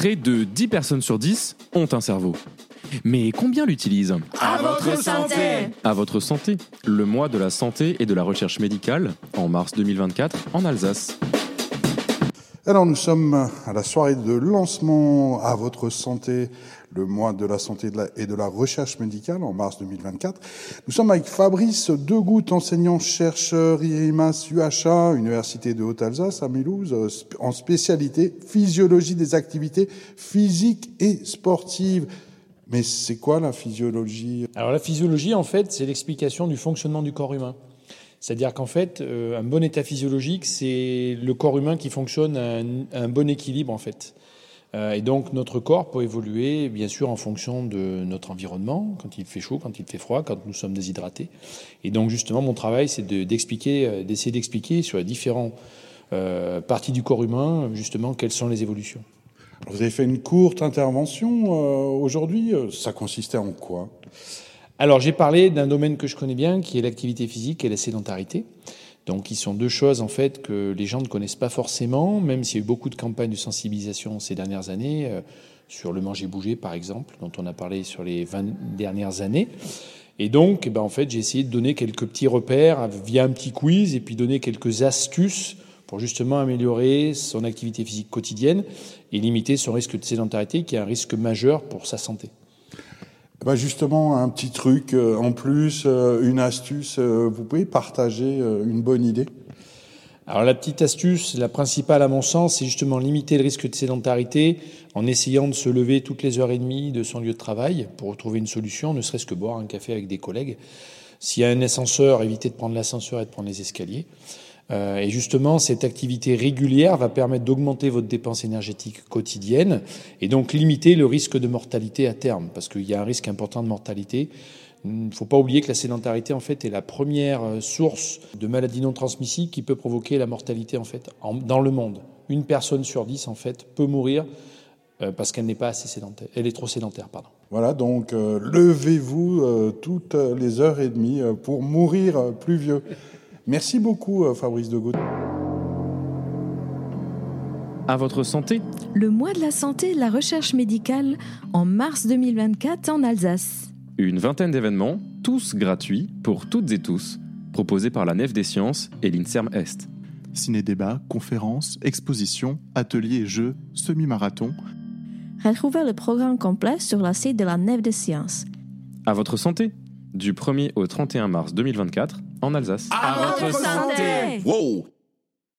Près de 10 personnes sur 10 ont un cerveau. Mais combien l'utilisent? À votre santé À votre santé, le mois de la santé et de la recherche médicale, en mars 2024, en Alsace. Alors nous sommes à la soirée de lancement à votre santé, le mois de la santé et de la recherche médicale en mars 2024. Nous sommes avec Fabrice Degout, enseignant-chercheur IEMAS UHA, Université de Haute-Alsace à Mulhouse, en spécialité physiologie des activités physiques et sportives. Mais c'est quoi la physiologie? Alors la physiologie, en fait, c'est l'explication du fonctionnement du corps humain. C'est-à-dire qu'en fait, euh, un bon état physiologique, c'est le corps humain qui fonctionne à un, à un bon équilibre, en fait. Euh, et donc notre corps peut évoluer, bien sûr, en fonction de notre environnement, quand il fait chaud, quand il fait froid, quand nous sommes déshydratés. Et donc justement, mon travail, c'est de- d'expliquer, euh, d'essayer d'expliquer sur les différentes euh, parties du corps humain, justement, quelles sont les évolutions. Vous avez fait une courte intervention euh, aujourd'hui. Ça consistait en quoi? Alors, j'ai parlé d'un domaine que je connais bien, qui est l'activité physique et la sédentarité. Donc, qui sont deux choses, en fait, que les gens ne connaissent pas forcément, même s'il y a eu beaucoup de campagnes de sensibilisation ces dernières années, euh, sur le manger-bouger, par exemple, dont on a parlé sur les 20 dernières années. Et donc, eh ben, en fait, j'ai essayé de donner quelques petits repères via un petit quiz et puis donner quelques astuces pour justement améliorer son activité physique quotidienne et limiter son risque de sédentarité, qui est un risque majeur pour sa santé. Bah justement, un petit truc euh, en plus, euh, une astuce, euh, vous pouvez partager une bonne idée? Alors la petite astuce, la principale à mon sens, c'est justement limiter le risque de sédentarité en essayant de se lever toutes les heures et demie de son lieu de travail pour trouver une solution, ne serait-ce que boire un café avec des collègues. S'il y a un ascenseur, éviter de prendre l'ascenseur et de prendre les escaliers. Euh, et justement, cette activité régulière va permettre d'augmenter votre dépense énergétique quotidienne et donc limiter le risque de mortalité à terme, parce qu'il y a un risque important de mortalité. Il ne faut pas oublier que la sédentarité, en fait, est la première euh, source de maladies non transmissibles qui peut provoquer la mortalité, en fait, dans le monde. Une personne sur dix, en fait, peut mourir euh, parce qu'elle n'est pas assez sédentaire. Elle est trop sédentaire, pardon. Voilà, donc levez-vous toutes les heures et demie pour mourir plus vieux. Merci beaucoup, euh, Fabrice Degout. À votre santé, Le mois de la santé et de la recherche médicale en mars 2024 en Alsace. une vingtaine d'événements, tous gratuits pour toutes et tous, proposés par la Nef des Sciences et l'INSERM Est. Ciné-débat, conférences, expositions, ateliers et jeux, semi-marathon. Retrouvez le programme complet sur la site de la Nef des Sciences. À votre santé, du 1er au 31 mars 2024, en Alsace. À votre santé. Wow